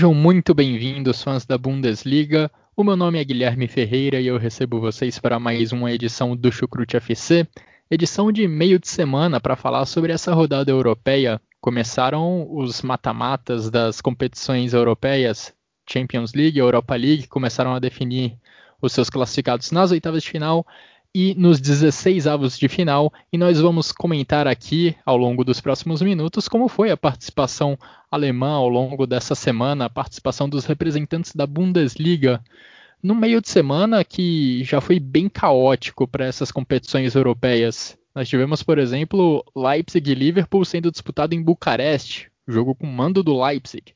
Sejam muito bem-vindos, fãs da Bundesliga. O meu nome é Guilherme Ferreira e eu recebo vocês para mais uma edição do Chucrute FC, edição de meio de semana para falar sobre essa rodada europeia. Começaram os mata-matas das competições europeias, Champions League, Europa League, começaram a definir os seus classificados nas oitavas de final e nos 16 avos de final, e nós vamos comentar aqui ao longo dos próximos minutos como foi a participação alemã ao longo dessa semana, a participação dos representantes da Bundesliga no meio de semana que já foi bem caótico para essas competições europeias. Nós tivemos, por exemplo, Leipzig e Liverpool sendo disputado em Bucareste, jogo com mando do Leipzig.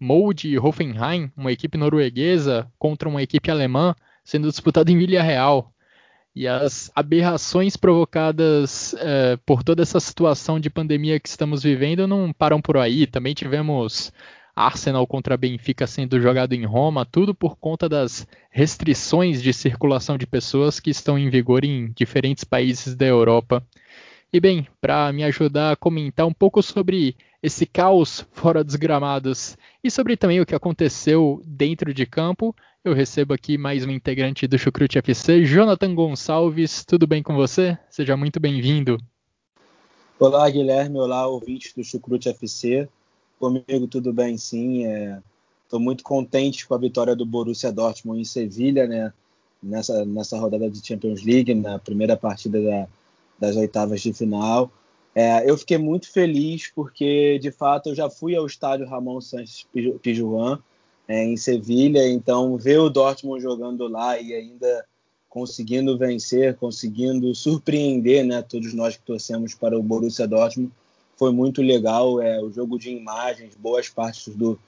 Molde e Hoffenheim, uma equipe norueguesa contra uma equipe alemã, sendo disputado em Villarreal. E as aberrações provocadas é, por toda essa situação de pandemia que estamos vivendo não param por aí. Também tivemos Arsenal contra Benfica sendo jogado em Roma, tudo por conta das restrições de circulação de pessoas que estão em vigor em diferentes países da Europa. E bem, para me ajudar a comentar um pouco sobre esse caos fora dos gramados e sobre também o que aconteceu dentro de campo, eu recebo aqui mais um integrante do Chucrute FC, Jonathan Gonçalves. Tudo bem com você? Seja muito bem-vindo. Olá, Guilherme. Olá, ouvintes do Chucrute FC. Comigo tudo bem, sim. Estou é... muito contente com a vitória do Borussia Dortmund em Sevilha, né? Nessa, nessa rodada de Champions League, na primeira partida da, das oitavas de final. É, eu fiquei muito feliz porque, de fato, eu já fui ao estádio Ramon Sanches Pijuan é, em Sevilha, então ver o Dortmund jogando lá e ainda conseguindo vencer, conseguindo surpreender, né, todos nós que torcemos para o Borussia Dortmund, foi muito legal, é, o jogo de imagens, boas partes do,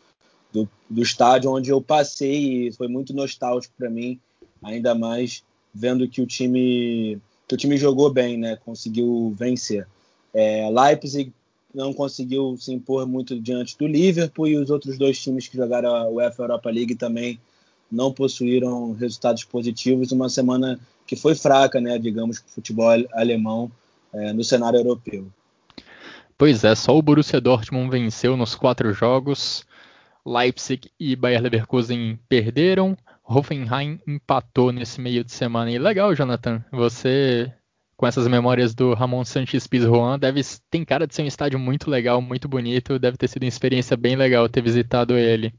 do, do estádio onde eu passei e foi muito nostálgico para mim, ainda mais vendo que o time que o time jogou bem, né, conseguiu vencer. É, Leipzig não conseguiu se impor muito diante do Liverpool e os outros dois times que jogaram a UEFA Europa League também não possuíram resultados positivos. Uma semana que foi fraca, né, digamos, para o futebol alemão é, no cenário europeu. Pois é, só o Borussia Dortmund venceu nos quatro jogos. Leipzig e Bayer Leverkusen perderam. Hoffenheim empatou nesse meio de semana. E legal, Jonathan, você com essas memórias do Ramon Sanches Pizjuan, deve tem cara de ser um estádio muito legal, muito bonito, deve ter sido uma experiência bem legal ter visitado ele.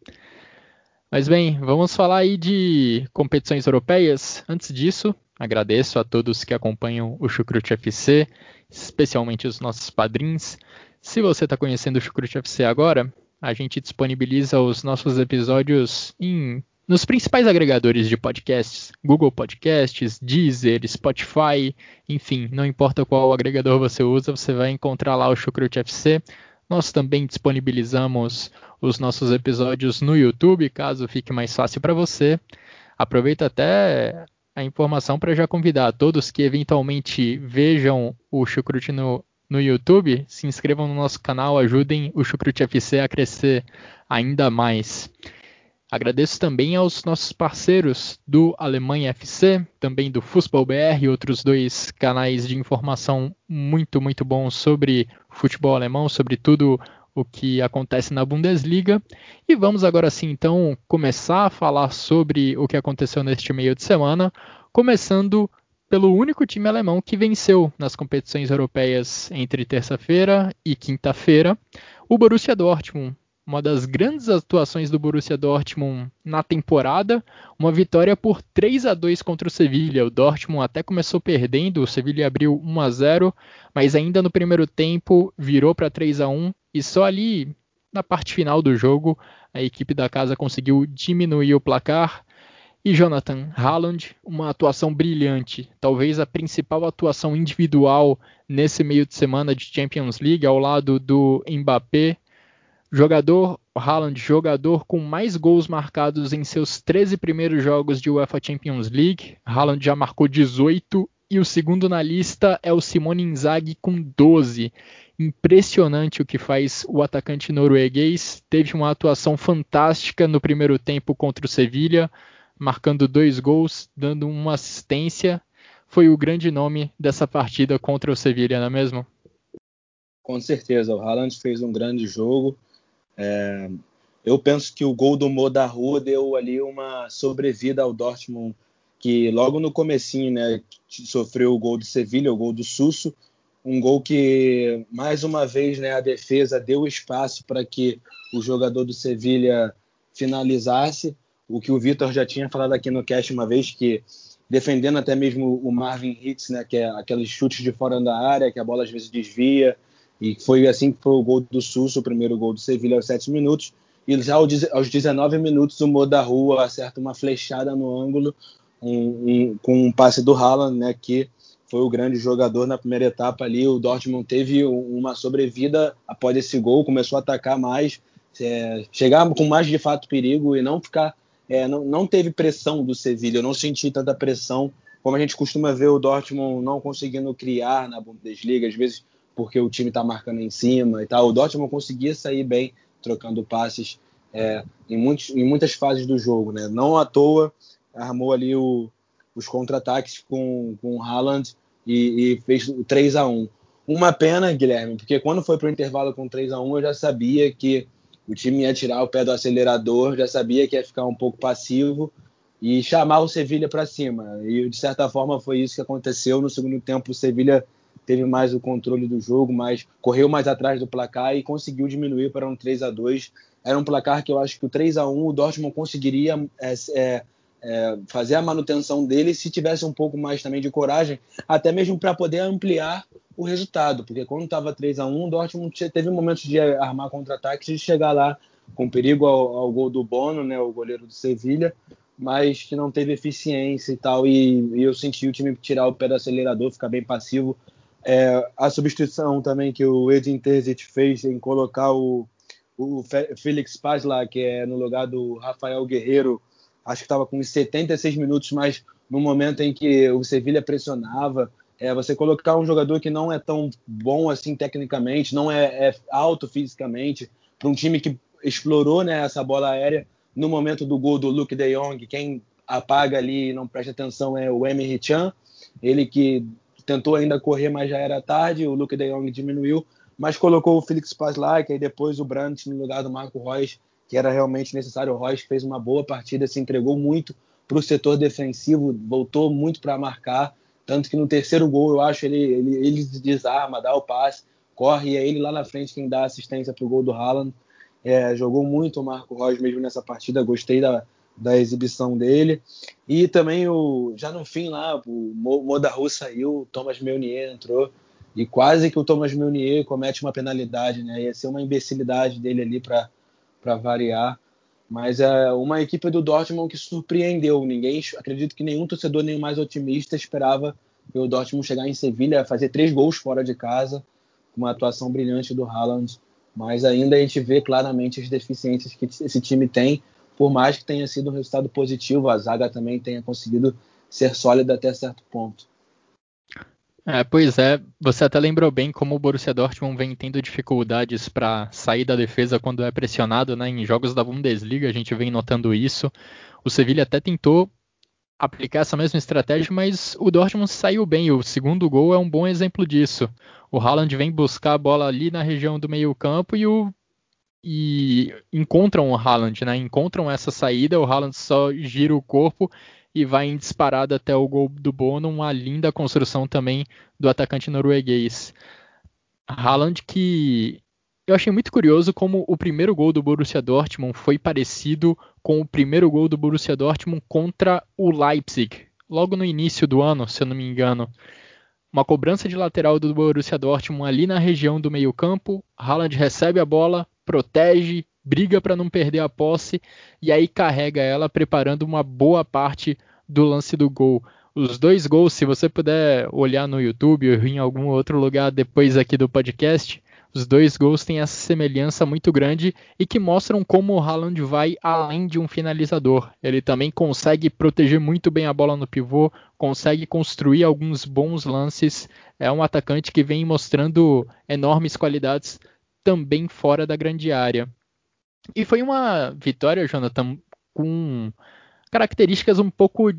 Mas bem, vamos falar aí de competições europeias. Antes disso, agradeço a todos que acompanham o Chucrute FC, especialmente os nossos padrinhos. Se você está conhecendo o Chucrute FC agora, a gente disponibiliza os nossos episódios em nos principais agregadores de podcasts, Google Podcasts, Deezer, Spotify, enfim, não importa qual agregador você usa, você vai encontrar lá o Chucrute FC. Nós também disponibilizamos os nossos episódios no YouTube, caso fique mais fácil para você. Aproveita até a informação para já convidar todos que eventualmente vejam o Chucrute no, no YouTube, se inscrevam no nosso canal, ajudem o Chucrute FC a crescer ainda mais. Agradeço também aos nossos parceiros do Alemanha FC, também do Fußball BR, outros dois canais de informação muito, muito bons sobre futebol alemão, sobre tudo o que acontece na Bundesliga. E vamos agora sim, então, começar a falar sobre o que aconteceu neste meio de semana, começando pelo único time alemão que venceu nas competições europeias entre terça-feira e quinta-feira, o Borussia Dortmund uma das grandes atuações do Borussia Dortmund na temporada, uma vitória por 3 a 2 contra o Sevilla. O Dortmund até começou perdendo, o Sevilla abriu 1 a 0, mas ainda no primeiro tempo virou para 3 a 1 e só ali na parte final do jogo a equipe da casa conseguiu diminuir o placar. E Jonathan Haaland, uma atuação brilhante, talvez a principal atuação individual nesse meio de semana de Champions League, ao lado do Mbappé. Jogador, Haaland, jogador com mais gols marcados em seus 13 primeiros jogos de UEFA Champions League. Haaland já marcou 18 e o segundo na lista é o Simone Inzaghi com 12. Impressionante o que faz o atacante norueguês. Teve uma atuação fantástica no primeiro tempo contra o Sevilha marcando dois gols, dando uma assistência. Foi o grande nome dessa partida contra o Sevilla, não é mesmo? Com certeza, o Haaland fez um grande jogo. É, eu penso que o gol do Moda Rua deu ali uma sobrevida ao Dortmund, que logo no comecinho, né, sofreu o gol do Sevilha, o gol do Susso, um gol que mais uma vez, né, a defesa deu espaço para que o jogador do Sevilha finalizasse. O que o Vitor já tinha falado aqui no cast uma vez, que defendendo até mesmo o Marvin Hitz, né, que é aqueles chutes de fora da área, que a bola às vezes desvia, e foi assim que foi o gol do Sus, o primeiro gol do Sevilha aos 7 minutos, e já aos 19 minutos o Mo da Rua acerta uma flechada no ângulo um, um, com um passe do Haaland, né, que foi o grande jogador na primeira etapa ali, o Dortmund teve uma sobrevida após esse gol, começou a atacar mais, é, chegar com mais de fato perigo e não ficar é, não, não, teve pressão do Sevilha, eu não senti tanta pressão. Como a gente costuma ver o Dortmund não conseguindo criar na Bundesliga, às vezes porque o time está marcando em cima e tal. O Dortmund conseguia sair bem trocando passes é, em, muitos, em, muitas fases do jogo, né? Não à toa armou ali o, os contra-ataques com, com o Haaland e, e, fez o 3 a 1 Uma pena, Guilherme, porque quando foi para o intervalo com 3 a 1 eu já sabia que o time ia tirar o pé do acelerador, já sabia que ia ficar um pouco passivo e chamar o Sevilha para cima. E de certa forma foi isso que aconteceu. No segundo tempo, o Sevilha teve mais o controle do jogo, mas correu mais atrás do placar e conseguiu diminuir para um 3 a 2 Era um placar que eu acho que o 3 a 1 o Dortmund conseguiria é, é, é, fazer a manutenção dele se tivesse um pouco mais também de coragem, até mesmo para poder ampliar o resultado, porque quando estava 3 a 1 o Dortmund teve momentos de armar contra-ataques e chegar lá com perigo ao, ao, gol do Bono, né, o goleiro do Sevilha, mas que não teve eficiência e tal, e, e, eu senti o time tirar o pé do acelerador, ficar bem passivo. É, a substituição também que o Edin Terzic fez em colocar o, o Felix Paz lá, que é no lugar do Rafael Guerreiro, acho que estava com 76 minutos, mas no momento em que o Sevilha pressionava, é, você colocar um jogador que não é tão bom assim tecnicamente, não é, é alto fisicamente, para um time que explorou né, essa bola aérea no momento do gol do Luke de Jong, quem apaga ali e não presta atenção é o Emery Chan, ele que tentou ainda correr, mas já era tarde, o Luke de Jong diminuiu, mas colocou o Felix Pazlak e depois o Brandt no lugar do Marco Reus, que era realmente necessário. O Reus fez uma boa partida, se entregou muito para o setor defensivo, voltou muito para marcar. Tanto que no terceiro gol, eu acho, ele, ele, ele desarma, dá o passe, corre, e é ele lá na frente quem dá assistência para o gol do Haaland. É, jogou muito o Marco Reus mesmo nessa partida, gostei da, da exibição dele. E também, o, já no fim lá, o Modaru saiu, o Thomas Meunier entrou, e quase que o Thomas Meunier comete uma penalidade, né? Ia ser uma imbecilidade dele ali para variar. Mas é uma equipe do Dortmund que surpreendeu. Ninguém, acredito que nenhum torcedor nem mais otimista esperava o Dortmund chegar em Sevilha, fazer três gols fora de casa, com uma atuação brilhante do Haaland. Mas ainda a gente vê claramente as deficiências que esse time tem, por mais que tenha sido um resultado positivo, a zaga também tenha conseguido ser sólida até certo ponto. É, pois é, você até lembrou bem como o Borussia Dortmund vem tendo dificuldades para sair da defesa quando é pressionado, né? Em jogos da Bundesliga a gente vem notando isso. O Sevilla até tentou aplicar essa mesma estratégia, mas o Dortmund saiu bem. O segundo gol é um bom exemplo disso. O Haaland vem buscar a bola ali na região do meio-campo e o e encontram o Haaland, né? Encontram essa saída, o Haaland só gira o corpo e vai em disparada até o gol do Bono, uma linda construção também do atacante norueguês. Haaland que eu achei muito curioso como o primeiro gol do Borussia Dortmund foi parecido com o primeiro gol do Borussia Dortmund contra o Leipzig, logo no início do ano, se eu não me engano. Uma cobrança de lateral do Borussia Dortmund ali na região do meio-campo, Haaland recebe a bola, protege, briga para não perder a posse e aí carrega ela preparando uma boa parte do lance do gol. Os dois gols, se você puder olhar no YouTube ou em algum outro lugar depois aqui do podcast, os dois gols têm essa semelhança muito grande e que mostram como o Haaland vai além de um finalizador. Ele também consegue proteger muito bem a bola no pivô, consegue construir alguns bons lances. É um atacante que vem mostrando enormes qualidades também fora da grande área. E foi uma vitória, Jonathan, com características um pouco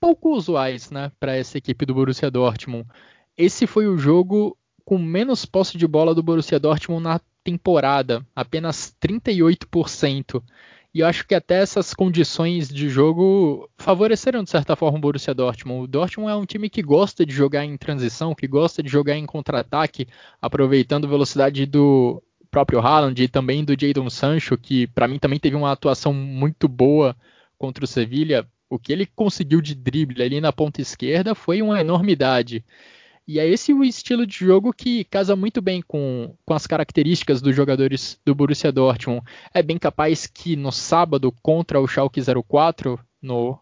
pouco usuais, né, para essa equipe do Borussia Dortmund. Esse foi o jogo com menos posse de bola do Borussia Dortmund na temporada, apenas 38%. E eu acho que até essas condições de jogo favoreceram de certa forma o Borussia Dortmund. O Dortmund é um time que gosta de jogar em transição, que gosta de jogar em contra-ataque, aproveitando a velocidade do próprio Haaland e também do Jadon Sancho, que para mim também teve uma atuação muito boa contra o Sevilha. O que ele conseguiu de drible ali na ponta esquerda foi uma enormidade. E é esse o estilo de jogo que casa muito bem com, com as características dos jogadores do Borussia Dortmund. É bem capaz que no sábado contra o Schalke 04, no,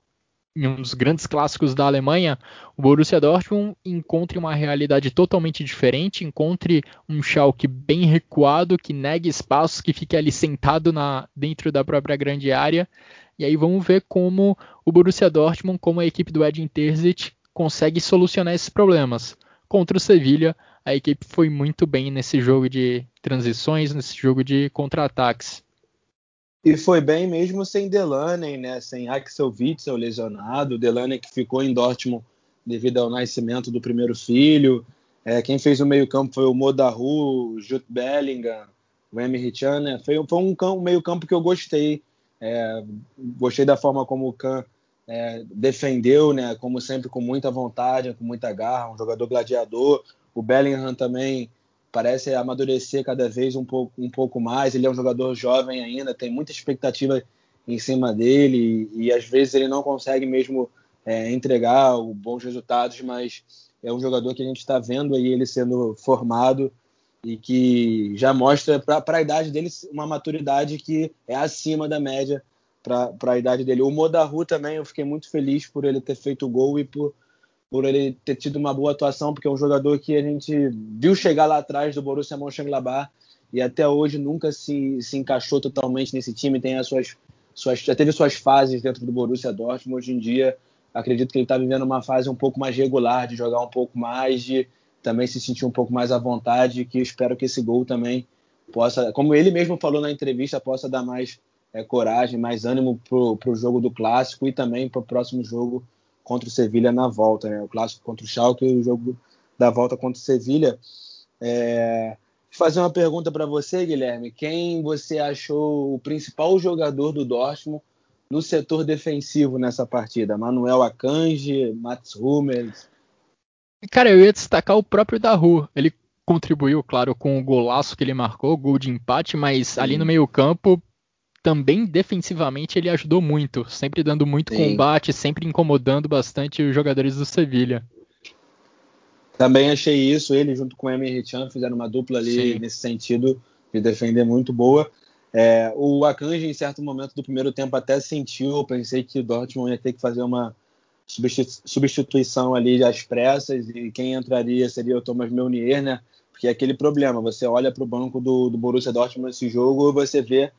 em um dos grandes clássicos da Alemanha, o Borussia Dortmund encontre uma realidade totalmente diferente, encontre um Schalke bem recuado, que negue espaços, que fique ali sentado na, dentro da própria grande área. E aí vamos ver como o Borussia Dortmund, como a equipe do Edin Terzic, consegue solucionar esses problemas. Contra o Sevilha, a equipe foi muito bem nesse jogo de transições, nesse jogo de contra-ataques. E foi bem mesmo sem Delaney, né? Sem Axel Witzel lesionado, Delaney que ficou em Dortmund devido ao nascimento do primeiro filho. É, quem fez o meio-campo foi o Modahu, Jude Bellingham, o Emery Chan, né? Foi, foi um, um meio-campo que eu gostei. É, gostei da forma como o Kahn é, defendeu, né, como sempre, com muita vontade, com muita garra, um jogador gladiador. O Bellingham também parece amadurecer cada vez um pouco, um pouco mais. Ele é um jogador jovem ainda, tem muita expectativa em cima dele e, e às vezes ele não consegue mesmo é, entregar bons resultados, mas é um jogador que a gente está vendo aí ele sendo formado e que já mostra para a idade dele uma maturidade que é acima da média para a idade dele. O Modahu também, eu fiquei muito feliz por ele ter feito o gol e por, por ele ter tido uma boa atuação, porque é um jogador que a gente viu chegar lá atrás do Borussia Mönchengladbach e até hoje nunca se, se encaixou totalmente nesse time, tem as suas, suas já teve suas fases dentro do Borussia Dortmund, hoje em dia acredito que ele está vivendo uma fase um pouco mais regular, de jogar um pouco mais, de também se sentir um pouco mais à vontade, que espero que esse gol também possa, como ele mesmo falou na entrevista, possa dar mais é, coragem, mais ânimo para o jogo do clássico e também para o próximo jogo contra o Sevilha na volta, né? O clássico contra o Schalke e o jogo da volta contra o Sevilha. É... Fazer uma pergunta para você, Guilherme. Quem você achou o principal jogador do Dortmund no setor defensivo nessa partida? Manuel Akanji, Mats Hummels? Cara, eu ia destacar o próprio Daru. Ele contribuiu, claro, com o golaço que ele marcou, gol de empate, mas Sim. ali no meio-campo também defensivamente ele ajudou muito, sempre dando muito Sim. combate, sempre incomodando bastante os jogadores do Sevilha. Também achei isso, ele junto com o Emery Chan fizeram uma dupla ali Sim. nesse sentido de defender muito boa. É, o Akanji, em certo momento do primeiro tempo, até sentiu, eu pensei que o Dortmund ia ter que fazer uma substituição ali às pressas e quem entraria seria o Thomas Meunier, né? Porque é aquele problema, você olha para o banco do, do Borussia Dortmund nesse jogo e você vê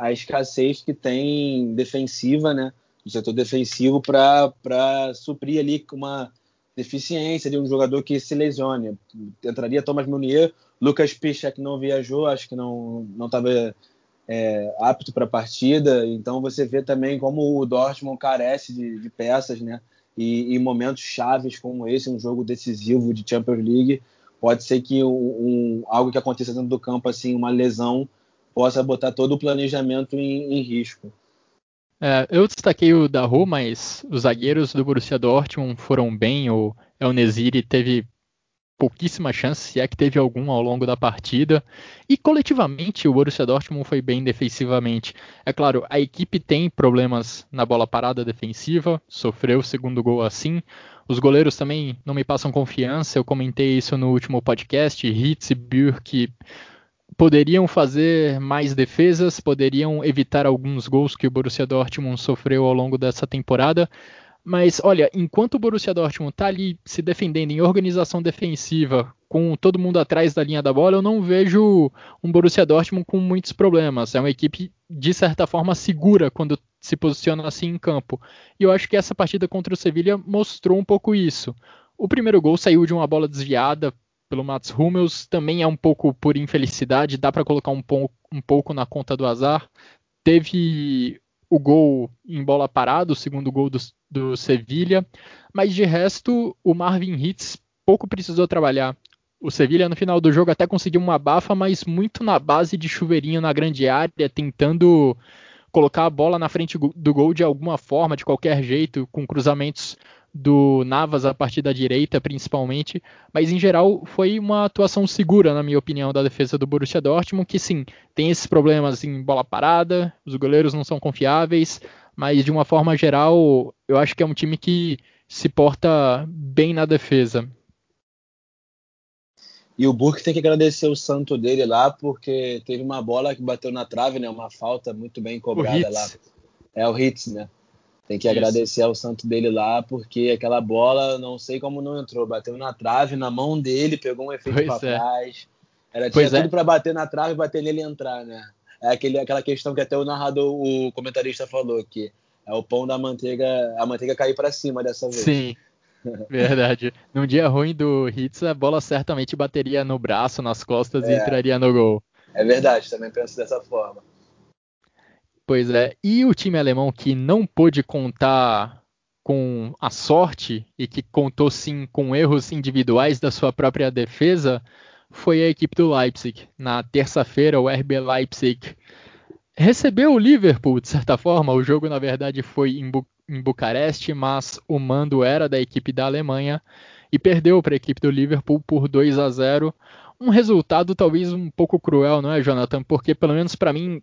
a escassez que tem defensiva, né, do setor defensivo para suprir ali uma deficiência de um jogador que se lesione. Entraria Thomas Munier, Lucas Piszczek não viajou, acho que não não estava é, apto para a partida, então você vê também como o Dortmund carece de, de peças, né? E em momentos chaves como esse, um jogo decisivo de Champions League, pode ser que um, um, algo que aconteça dentro do campo, assim, uma lesão, possa botar todo o planejamento em, em risco. É, eu destaquei o Daru, mas os zagueiros do Borussia Dortmund foram bem. O El Nesiri teve pouquíssima chance, se é que teve algum ao longo da partida. E coletivamente o Borussia Dortmund foi bem defensivamente. É claro, a equipe tem problemas na bola parada defensiva, sofreu o segundo gol assim. Os goleiros também não me passam confiança, eu comentei isso no último podcast. Hitz e Bürk poderiam fazer mais defesas, poderiam evitar alguns gols que o Borussia Dortmund sofreu ao longo dessa temporada. Mas olha, enquanto o Borussia Dortmund está ali se defendendo em organização defensiva, com todo mundo atrás da linha da bola, eu não vejo um Borussia Dortmund com muitos problemas. É uma equipe de certa forma segura quando se posiciona assim em campo. E eu acho que essa partida contra o Sevilla mostrou um pouco isso. O primeiro gol saiu de uma bola desviada pelo Mats Hummels, também é um pouco por infelicidade, dá para colocar um, um pouco na conta do azar. Teve o gol em bola parada, o segundo gol do, do Sevilha, mas de resto o Marvin Hitz pouco precisou trabalhar. O Sevilha no final do jogo até conseguiu uma bafa, mas muito na base de chuveirinho na grande área, tentando colocar a bola na frente do gol de alguma forma, de qualquer jeito, com cruzamentos do Navas a partir da direita, principalmente, mas em geral foi uma atuação segura, na minha opinião, da defesa do Borussia Dortmund, que sim, tem esses problemas em bola parada, os goleiros não são confiáveis, mas de uma forma geral, eu acho que é um time que se porta bem na defesa. E o Burke tem que agradecer o santo dele lá, porque teve uma bola que bateu na trave, né? Uma falta muito bem cobrada lá. É o Hits, né? Tem que Isso. agradecer ao santo dele lá, porque aquela bola, não sei como não entrou, bateu na trave, na mão dele, pegou um efeito para é. trás. Era, tinha tudo é. para bater na trave, bater nele e entrar, né? É aquele, aquela questão que até o narrador, o comentarista falou, que é o pão da manteiga, a manteiga cair para cima dessa vez. Sim. Verdade. Num dia ruim do Hits, a bola certamente bateria no braço, nas costas é. e entraria no gol. É verdade, também penso dessa forma. Pois é. E o time alemão que não pôde contar com a sorte e que contou sim com erros individuais da sua própria defesa foi a equipe do Leipzig. Na terça-feira, o RB Leipzig recebeu o Liverpool, de certa forma. O jogo, na verdade, foi em, Bu em Bucareste, mas o mando era da equipe da Alemanha e perdeu para a equipe do Liverpool por 2 a 0. Um resultado talvez um pouco cruel, não é, Jonathan? Porque, pelo menos para mim,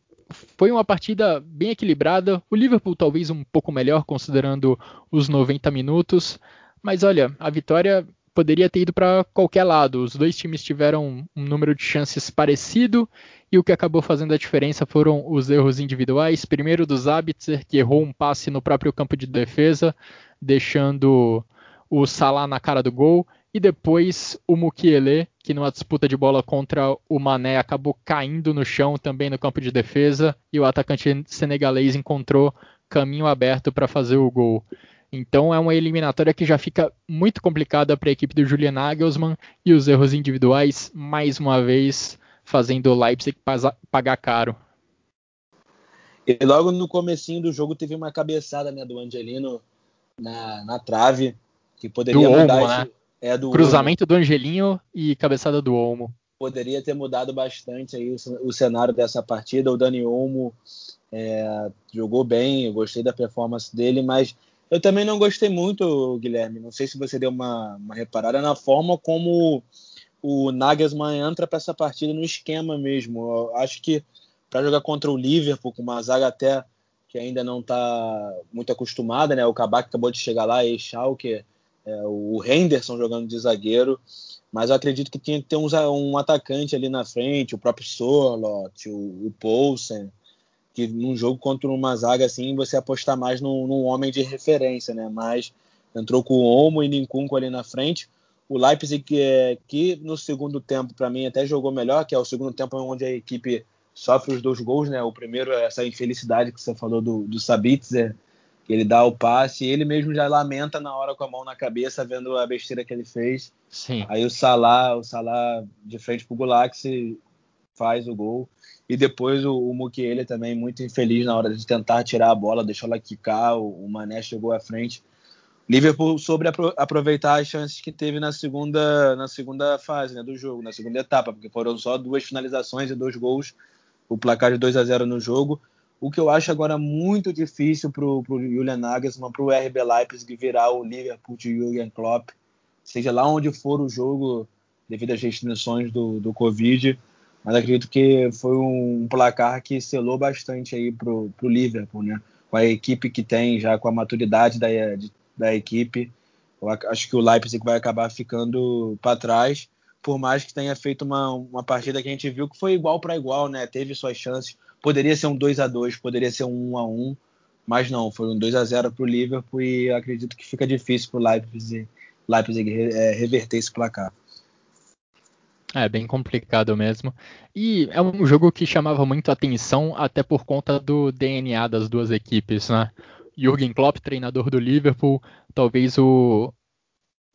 foi uma partida bem equilibrada. O Liverpool talvez um pouco melhor, considerando os 90 minutos. Mas olha, a vitória poderia ter ido para qualquer lado. Os dois times tiveram um número de chances parecido e o que acabou fazendo a diferença foram os erros individuais. Primeiro do Zabitzer, que errou um passe no próprio campo de defesa, deixando o Salah na cara do gol. E depois o Mukiele, que numa disputa de bola contra o Mané acabou caindo no chão também no campo de defesa. E o atacante senegalês encontrou caminho aberto para fazer o gol. Então é uma eliminatória que já fica muito complicada para a equipe do Julian Nagelsmann e os erros individuais, mais uma vez, fazendo o Leipzig pagar caro. E logo no comecinho do jogo teve uma cabeçada né, do Angelino na, na trave, que poderia do mudar Olmo, esse, né? É do Cruzamento Olmo. do Angelinho e cabeçada do Olmo. Poderia ter mudado bastante aí o, o cenário dessa partida. O Dani Olmo é, jogou bem, eu gostei da performance dele, mas eu também não gostei muito, Guilherme. Não sei se você deu uma, uma reparada na forma como o Nagelsmann entra para essa partida no esquema mesmo. Eu acho que para jogar contra o Liverpool, com uma zaga até que ainda não está muito acostumada, né? O Kabak acabou de chegar lá, e Schalke é, o Henderson jogando de zagueiro, mas eu acredito que tinha que ter um, um atacante ali na frente, o próprio Sorlot, o, o Poulsen, que num jogo contra uma zaga assim, você apostar mais num, num homem de referência, né? Mas entrou com o Olmo e Ninkunko ali na frente. O Leipzig, que, é, que no segundo tempo, para mim, até jogou melhor, que é o segundo tempo onde a equipe sofre os dois gols, né? O primeiro é essa infelicidade que você falou do, do Sabitzer, ele dá o passe e ele mesmo já lamenta na hora com a mão na cabeça vendo a besteira que ele fez. Sim. Aí o Salah, o Salah de frente pro Gulaxi faz o gol. E depois o, o Mukiele também muito infeliz na hora de tentar tirar a bola, deixou ela quicar, o, o Mané chegou à frente. Liverpool sobre aproveitar as chances que teve na segunda, na segunda fase né, do jogo, na segunda etapa, porque foram só duas finalizações e dois gols, o placar de 2 a 0 no jogo. O que eu acho agora muito difícil para o Julian Nagelsmann, para o RB Leipzig virar o Liverpool de Jürgen Klopp, seja lá onde for o jogo, devido às restrições do, do Covid. Mas acredito que foi um placar que selou bastante aí para o Liverpool, né? Com a equipe que tem, já com a maturidade da, da equipe. Eu acho que o Leipzig vai acabar ficando para trás por mais que tenha feito uma, uma partida que a gente viu que foi igual para igual, né? Teve suas chances. Poderia ser um 2 a 2 poderia ser um 1 a 1 mas não, foi um 2 a 0 para o Liverpool e acredito que fica difícil para o Leipzig, Leipzig é, reverter esse placar. É bem complicado mesmo. E é um jogo que chamava muito atenção, até por conta do DNA das duas equipes, né? Jürgen Klopp, treinador do Liverpool, talvez o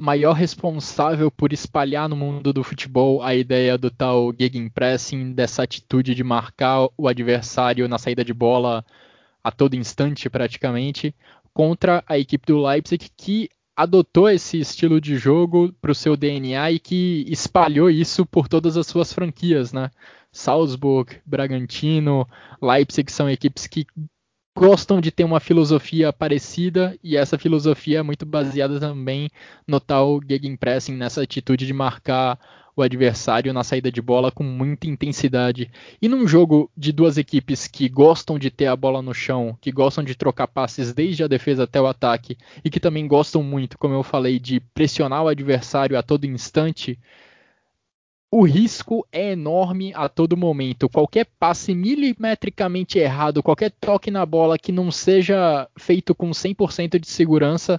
maior responsável por espalhar no mundo do futebol a ideia do tal gegenpressing, dessa atitude de marcar o adversário na saída de bola a todo instante praticamente, contra a equipe do Leipzig que adotou esse estilo de jogo para o seu DNA e que espalhou isso por todas as suas franquias, né? Salzburg, Bragantino, Leipzig são equipes que gostam de ter uma filosofia parecida e essa filosofia é muito baseada também no tal gegenpressing, nessa atitude de marcar o adversário na saída de bola com muita intensidade. E num jogo de duas equipes que gostam de ter a bola no chão, que gostam de trocar passes desde a defesa até o ataque e que também gostam muito, como eu falei, de pressionar o adversário a todo instante, o risco é enorme a todo momento. Qualquer passe milimetricamente errado, qualquer toque na bola que não seja feito com 100% de segurança,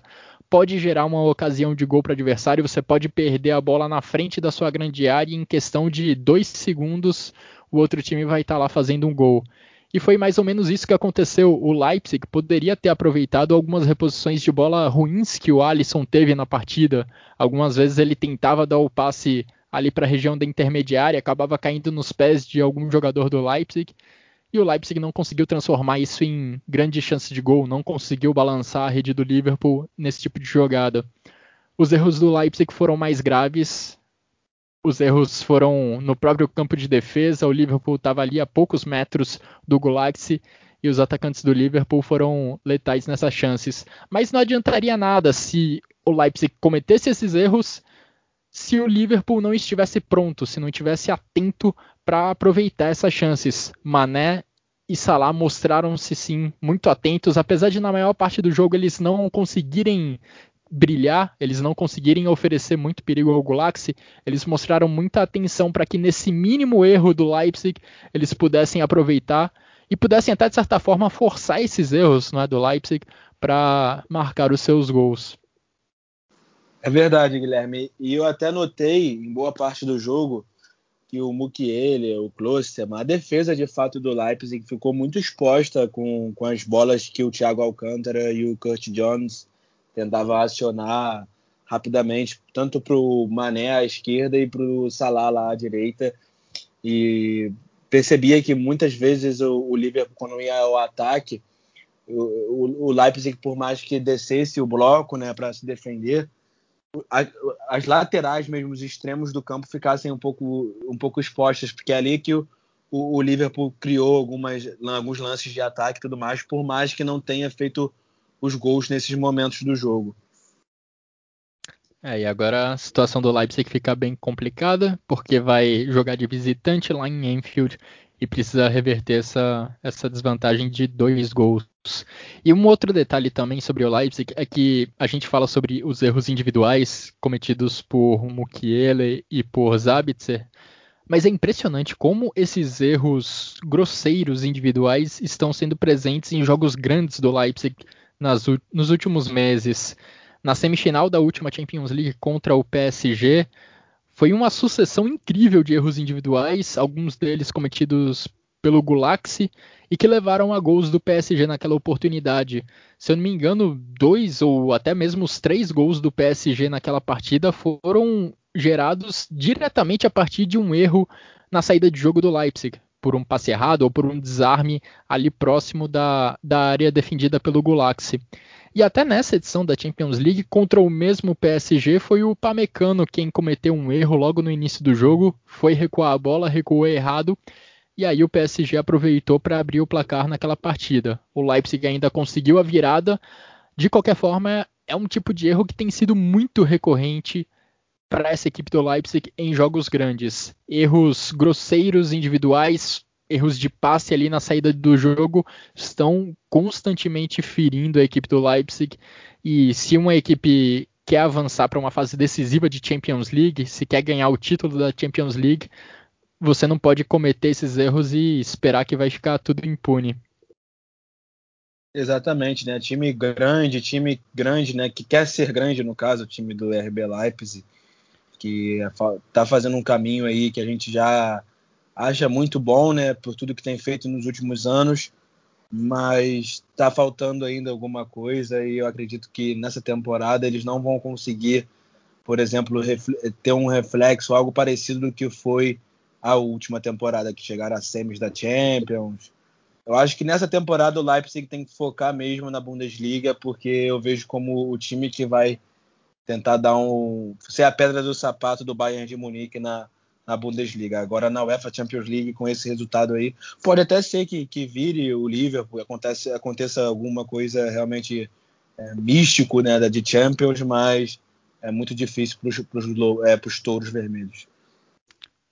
pode gerar uma ocasião de gol para o adversário. Você pode perder a bola na frente da sua grande área e em questão de dois segundos o outro time vai estar tá lá fazendo um gol. E foi mais ou menos isso que aconteceu. O Leipzig poderia ter aproveitado algumas reposições de bola ruins que o Alisson teve na partida. Algumas vezes ele tentava dar o passe ali para a região da intermediária, acabava caindo nos pés de algum jogador do Leipzig. E o Leipzig não conseguiu transformar isso em grande chance de gol, não conseguiu balançar a rede do Liverpool nesse tipo de jogada. Os erros do Leipzig foram mais graves. Os erros foram no próprio campo de defesa. O Liverpool estava ali a poucos metros do Gulaxi e os atacantes do Liverpool foram letais nessas chances. Mas não adiantaria nada se o Leipzig cometesse esses erros se o Liverpool não estivesse pronto, se não estivesse atento para aproveitar essas chances. Mané e Salah mostraram-se sim muito atentos, apesar de na maior parte do jogo eles não conseguirem brilhar, eles não conseguirem oferecer muito perigo ao Gulaxi, eles mostraram muita atenção para que nesse mínimo erro do Leipzig eles pudessem aproveitar e pudessem até de certa forma forçar esses erros é, do Leipzig para marcar os seus gols. É verdade, Guilherme. E eu até notei em boa parte do jogo que o Mukiele, o Klosterman, a defesa de fato do Leipzig ficou muito exposta com, com as bolas que o Thiago Alcântara e o Kurt Jones tentavam acionar rapidamente, tanto para o Mané à esquerda e para o Salah lá à direita. E percebia que muitas vezes o, o Liverpool, quando ia ao ataque, o, o, o Leipzig, por mais que descesse o bloco né, para se defender, as laterais mesmo, os extremos do campo ficassem um pouco, um pouco expostas, porque é ali que o, o, Liverpool criou algumas, alguns lances de ataque e tudo mais, por mais que não tenha feito os gols nesses momentos do jogo. É, e agora a situação do Leipzig fica bem complicada, porque vai jogar de visitante lá em Enfield e precisa reverter essa, essa desvantagem de dois gols. E um outro detalhe também sobre o Leipzig é que a gente fala sobre os erros individuais cometidos por Mukiele e por Zabitzer, mas é impressionante como esses erros grosseiros individuais estão sendo presentes em jogos grandes do Leipzig nas, nos últimos meses. Na semifinal da última Champions League contra o PSG, foi uma sucessão incrível de erros individuais, alguns deles cometidos pelo Gulaxi e que levaram a gols do PSG naquela oportunidade. Se eu não me engano, dois ou até mesmo os três gols do PSG naquela partida foram gerados diretamente a partir de um erro na saída de jogo do Leipzig, por um passe errado ou por um desarme ali próximo da, da área defendida pelo Gulaxi. E até nessa edição da Champions League, contra o mesmo PSG, foi o Pamecano quem cometeu um erro logo no início do jogo, foi recuar a bola, recuou errado, e aí o PSG aproveitou para abrir o placar naquela partida. O Leipzig ainda conseguiu a virada. De qualquer forma, é um tipo de erro que tem sido muito recorrente para essa equipe do Leipzig em jogos grandes. Erros grosseiros individuais, erros de passe ali na saída do jogo estão constantemente ferindo a equipe do Leipzig. E se uma equipe quer avançar para uma fase decisiva de Champions League, se quer ganhar o título da Champions League, você não pode cometer esses erros e esperar que vai ficar tudo impune. Exatamente, né? Time grande, time grande, né? Que quer ser grande, no caso, o time do RB Leipzig, que tá fazendo um caminho aí que a gente já acha muito bom, né? Por tudo que tem feito nos últimos anos, mas tá faltando ainda alguma coisa e eu acredito que nessa temporada eles não vão conseguir, por exemplo, ter um reflexo, algo parecido do que foi a última temporada, que chegaram a semis da Champions, eu acho que nessa temporada o Leipzig tem que focar mesmo na Bundesliga, porque eu vejo como o time que vai tentar dar um ser a pedra do sapato do Bayern de Munique na, na Bundesliga. Agora na UEFA Champions League com esse resultado aí, pode até ser que, que vire o Liverpool, acontece, aconteça alguma coisa realmente é, místico né, de Champions, mas é muito difícil para os é, touros vermelhos.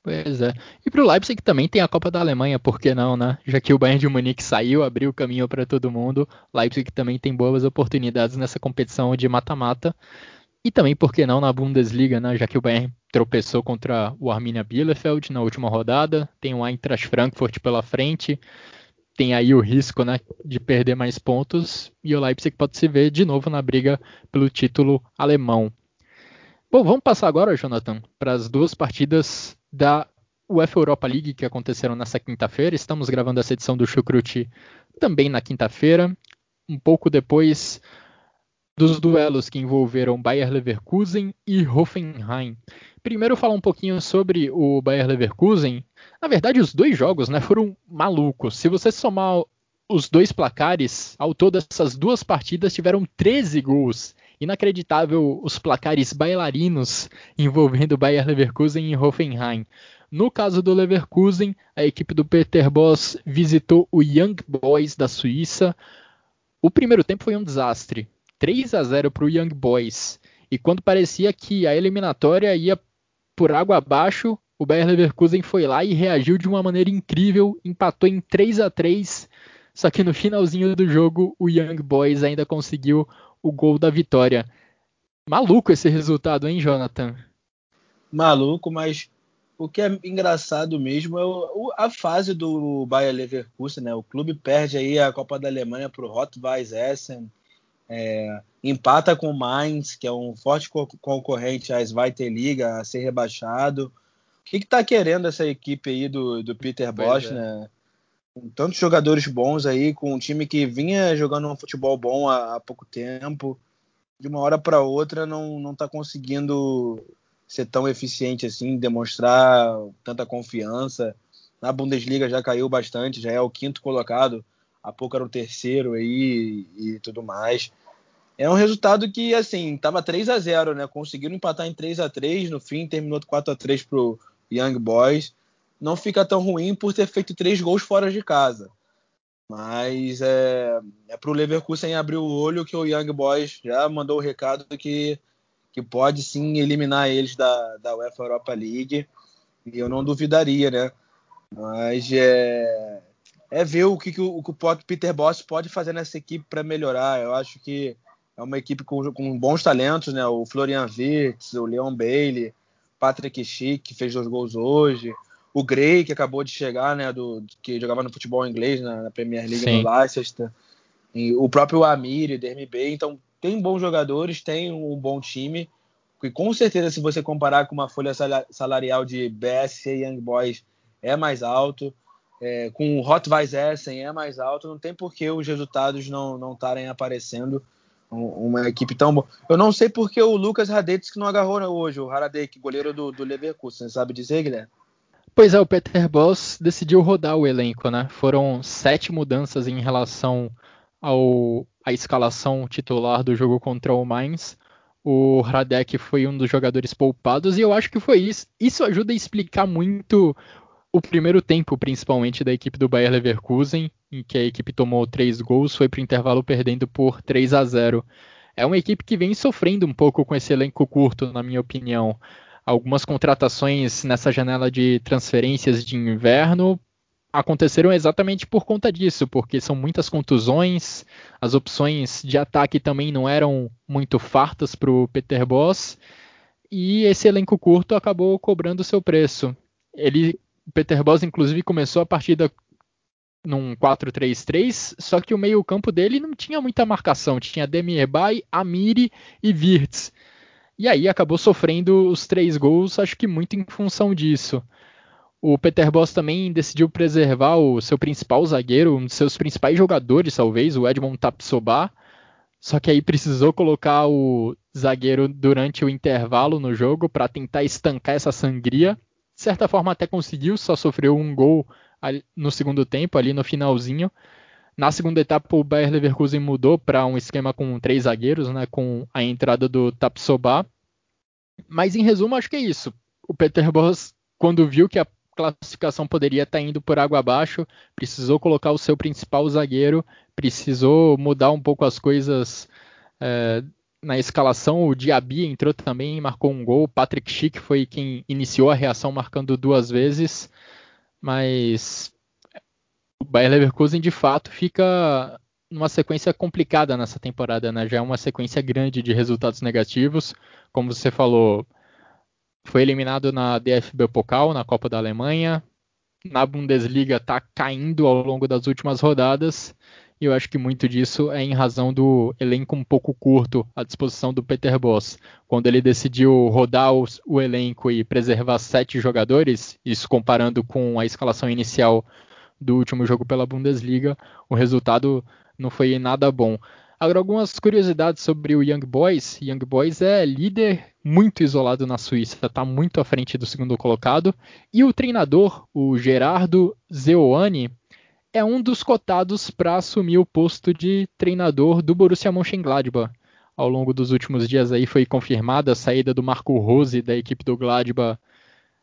Pois é. E para o Leipzig também tem a Copa da Alemanha, por que não, né? Já que o Bayern de Munique saiu, abriu o caminho para todo mundo, Leipzig também tem boas oportunidades nessa competição de mata-mata. E também, por que não, na Bundesliga, né? Já que o Bayern tropeçou contra o Arminia Bielefeld na última rodada, tem o Eintracht Frankfurt pela frente, tem aí o risco, né, de perder mais pontos, e o Leipzig pode se ver de novo na briga pelo título alemão. Bom, vamos passar agora, Jonathan, para as duas partidas da UEFA Europa League que aconteceram nessa quinta-feira. Estamos gravando essa edição do Chucrute também na quinta-feira, um pouco depois dos duelos que envolveram Bayer Leverkusen e Hoffenheim. Primeiro falar um pouquinho sobre o Bayer Leverkusen. Na verdade, os dois jogos né, foram malucos. Se você somar os dois placares, ao todo essas duas partidas tiveram 13 gols. Inacreditável os placares bailarinos envolvendo Bayer Leverkusen e Hoffenheim. No caso do Leverkusen, a equipe do Peter Boss visitou o Young Boys da Suíça. O primeiro tempo foi um desastre. 3 a 0 para o Young Boys. E quando parecia que a eliminatória ia por água abaixo, o Bayer Leverkusen foi lá e reagiu de uma maneira incrível, empatou em 3 a 3 só que no finalzinho do jogo, o Young Boys ainda conseguiu o gol da vitória. Maluco esse resultado, hein, Jonathan? Maluco, mas o que é engraçado mesmo é o, a fase do Bayer Leverkusen, né? O clube perde aí a Copa da Alemanha para o Rot-Weiss Essen, é, empata com o Mainz, que é um forte concorrente à Zweite Liga, a ser rebaixado. O que está querendo essa equipe aí do, do Peter Bosch, é. né? com tantos jogadores bons aí, com um time que vinha jogando um futebol bom há, há pouco tempo, de uma hora para outra não não está conseguindo ser tão eficiente assim, demonstrar tanta confiança. Na Bundesliga já caiu bastante, já é o quinto colocado, há pouco era o terceiro aí e, e tudo mais. É um resultado que, assim, tava 3 a 0 né? Conseguiram empatar em 3 a 3 no fim terminou 4 a 3 pro Young Boys não fica tão ruim por ter feito três gols fora de casa. Mas é, é para o Leverkusen abrir o olho que o Young Boys já mandou o recado que, que pode sim eliminar eles da, da UEFA Europa League. E eu não duvidaria, né? Mas é, é ver o que, que, o, que o Peter Boss pode fazer nessa equipe para melhorar. Eu acho que é uma equipe com, com bons talentos, né? O Florian Wirtz, o Leon Bailey, Patrick Schick, que fez dois gols hoje, o Gray, que acabou de chegar, né, do, que jogava no futebol inglês, na, na Premier League Sim. no Leicester, e o próprio Amir, Dermi Bay, então tem bons jogadores, tem um bom time, e com certeza se você comparar com uma folha salarial de BSC e Young Boys é mais alto, é, com o Hot Essen é mais alto, não tem por que os resultados não estarem aparecendo uma equipe tão boa. Eu não sei porque o Lucas Radetz que não agarrou hoje, o Haradek, goleiro do, do Leverkusen, sabe dizer, Guilherme? Pois é, o Peter Boss decidiu rodar o elenco, né? Foram sete mudanças em relação ao, à escalação titular do jogo contra o Mainz. O Radek foi um dos jogadores poupados e eu acho que foi isso. Isso ajuda a explicar muito o primeiro tempo, principalmente da equipe do Bayer Leverkusen, em que a equipe tomou três gols, foi para o intervalo perdendo por 3 a 0. É uma equipe que vem sofrendo um pouco com esse elenco curto, na minha opinião algumas contratações nessa janela de transferências de inverno aconteceram exatamente por conta disso, porque são muitas contusões, as opções de ataque também não eram muito fartas para o Peter Boss, e esse elenco curto acabou cobrando seu preço. Ele, Peter Boss, inclusive, começou a partida num 4-3-3, só que o meio-campo dele não tinha muita marcação, tinha Demir Bay, Amiri e Wirtz. E aí acabou sofrendo os três gols, acho que muito em função disso. O Peter Boss também decidiu preservar o seu principal zagueiro, um dos seus principais jogadores, talvez, o Edmond Tapsoba. Só que aí precisou colocar o zagueiro durante o intervalo no jogo para tentar estancar essa sangria. De certa forma até conseguiu, só sofreu um gol no segundo tempo, ali no finalzinho. Na segunda etapa, o Bayer Leverkusen mudou para um esquema com três zagueiros, né, com a entrada do Tapsoba. Mas em resumo, acho que é isso. O Peter Boss, quando viu que a classificação poderia estar tá indo por água abaixo, precisou colocar o seu principal zagueiro, precisou mudar um pouco as coisas é, na escalação. O Diaby entrou também, marcou um gol. Patrick Schick foi quem iniciou a reação, marcando duas vezes. Mas o Bayer Leverkusen de fato fica numa sequência complicada nessa temporada, né? Já é uma sequência grande de resultados negativos, como você falou foi eliminado na DFB Pokal, na Copa da Alemanha. Na Bundesliga está caindo ao longo das últimas rodadas. E eu acho que muito disso é em razão do elenco um pouco curto à disposição do Peter Boss. Quando ele decidiu rodar o, o elenco e preservar sete jogadores, isso comparando com a escalação inicial do último jogo pela Bundesliga, o resultado não foi nada bom. Agora, algumas curiosidades sobre o Young Boys. Young Boys é líder muito isolado na Suíça, está muito à frente do segundo colocado. E o treinador, o Gerardo Zeoane, é um dos cotados para assumir o posto de treinador do Borussia Mönchengladbach. Ao longo dos últimos dias aí foi confirmada a saída do Marco Rose da equipe do Gladbach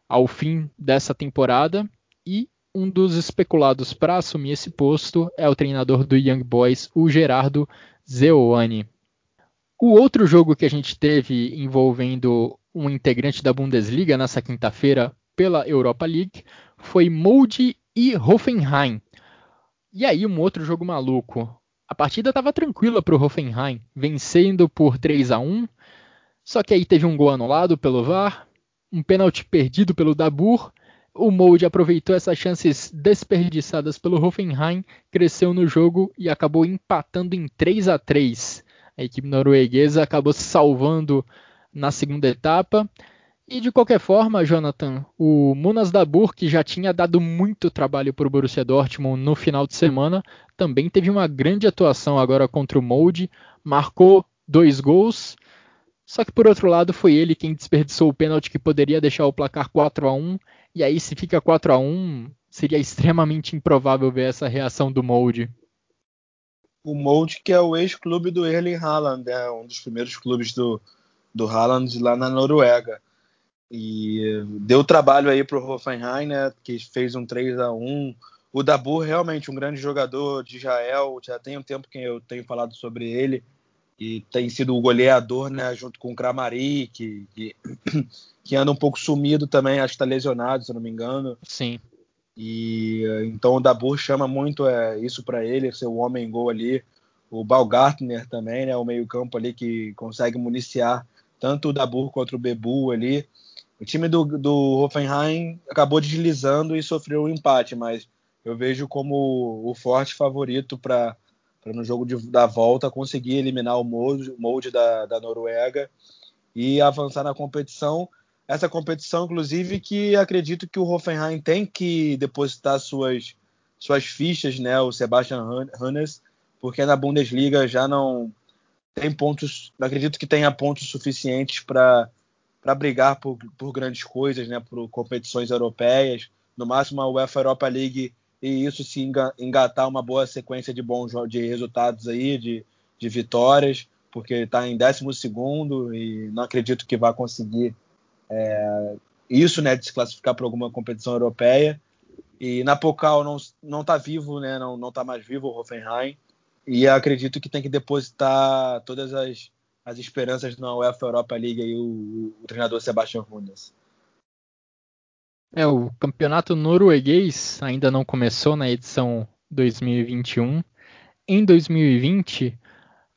ao fim dessa temporada e um dos especulados para assumir esse posto é o treinador do Young Boys, o Gerardo Zeoane. O outro jogo que a gente teve envolvendo um integrante da Bundesliga nessa quinta-feira pela Europa League foi Molde e Hoffenheim. E aí um outro jogo maluco. A partida estava tranquila para o Hoffenheim, vencendo por 3 a 1. Só que aí teve um gol anulado pelo VAR, um pênalti perdido pelo Dabur. O Molde aproveitou essas chances desperdiçadas pelo Hoffenheim, cresceu no jogo e acabou empatando em 3 a 3. A equipe norueguesa acabou se salvando na segunda etapa. E de qualquer forma, Jonathan, o Munas Dabur, que já tinha dado muito trabalho para o Borussia Dortmund no final de semana, também teve uma grande atuação agora contra o Molde, marcou dois gols. Só que por outro lado foi ele quem desperdiçou o pênalti que poderia deixar o placar 4 a 1 e aí se fica 4 a 1 seria extremamente improvável ver essa reação do Molde. O Molde que é o ex-clube do Erling Haaland, é um dos primeiros clubes do, do Haaland lá na Noruega. E deu trabalho aí pro Hoffenheim, né, que fez um 3 a 1 O Dabur realmente um grande jogador de Israel, já tem um tempo que eu tenho falado sobre ele e tem sido o goleador, né, junto com o Kramari, que, que, que anda um pouco sumido também, acho que está lesionado, se não me engano. Sim. E então o Dabur chama muito é, isso para ele, ser o homem gol ali. O Balgartner também, né, o meio-campo ali que consegue municiar tanto o Dabur quanto o Bebu ali. O time do, do Hoffenheim acabou deslizando e sofreu um empate, mas eu vejo como o forte favorito para no jogo de, da volta conseguir eliminar o molde, molde da, da Noruega e avançar na competição. Essa competição, inclusive, que acredito que o Hoffenheim tem que depositar suas, suas fichas, né? O Sebastian Hannes, porque na Bundesliga já não tem pontos, acredito que tenha pontos suficientes para para brigar por, por grandes coisas, né? Por competições europeias, no máximo a UEFA Europa League e isso se engatar uma boa sequência de bons de resultados aí, de, de vitórias, porque está em 12 e não acredito que vá conseguir é, isso, né, de se classificar para alguma competição europeia. E na Pokal não não está vivo, né, não não está mais vivo o Hoffenheim. E acredito que tem que depositar todas as, as esperanças na UEFA Europa League aí o, o treinador Sebastian Hundes. É, o campeonato norueguês ainda não começou na edição 2021. Em 2020,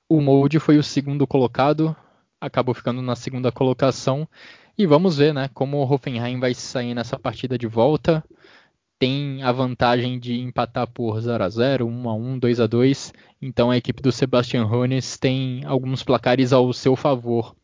o Molde foi o segundo colocado, acabou ficando na segunda colocação. E vamos ver, né, como o Hoffenheim vai sair nessa partida de volta. Tem a vantagem de empatar por 0 a 0, 1 a 1, 2 a 2. Então a equipe do Sebastian Hoeneß tem alguns placares ao seu favor.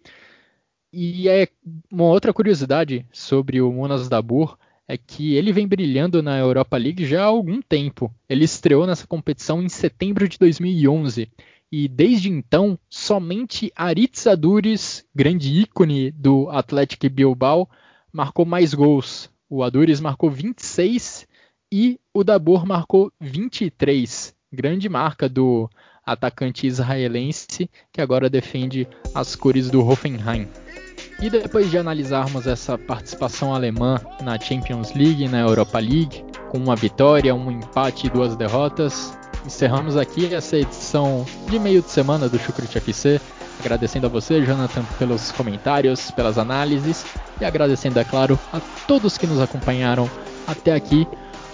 E é uma outra curiosidade sobre o Monas Dabur é que ele vem brilhando na Europa League já há algum tempo. Ele estreou nessa competição em setembro de 2011 e desde então somente Aritz Adures, grande ícone do Athletic Bilbao, marcou mais gols. O Adures marcou 26 e o Dabur marcou 23. Grande marca do atacante israelense que agora defende as cores do Hoffenheim. E depois de analisarmos essa participação alemã na Champions League na Europa League, com uma vitória, um empate e duas derrotas, encerramos aqui essa edição de meio de semana do Chucrute FC. Agradecendo a você, Jonathan, pelos comentários, pelas análises e agradecendo, é claro, a todos que nos acompanharam até aqui.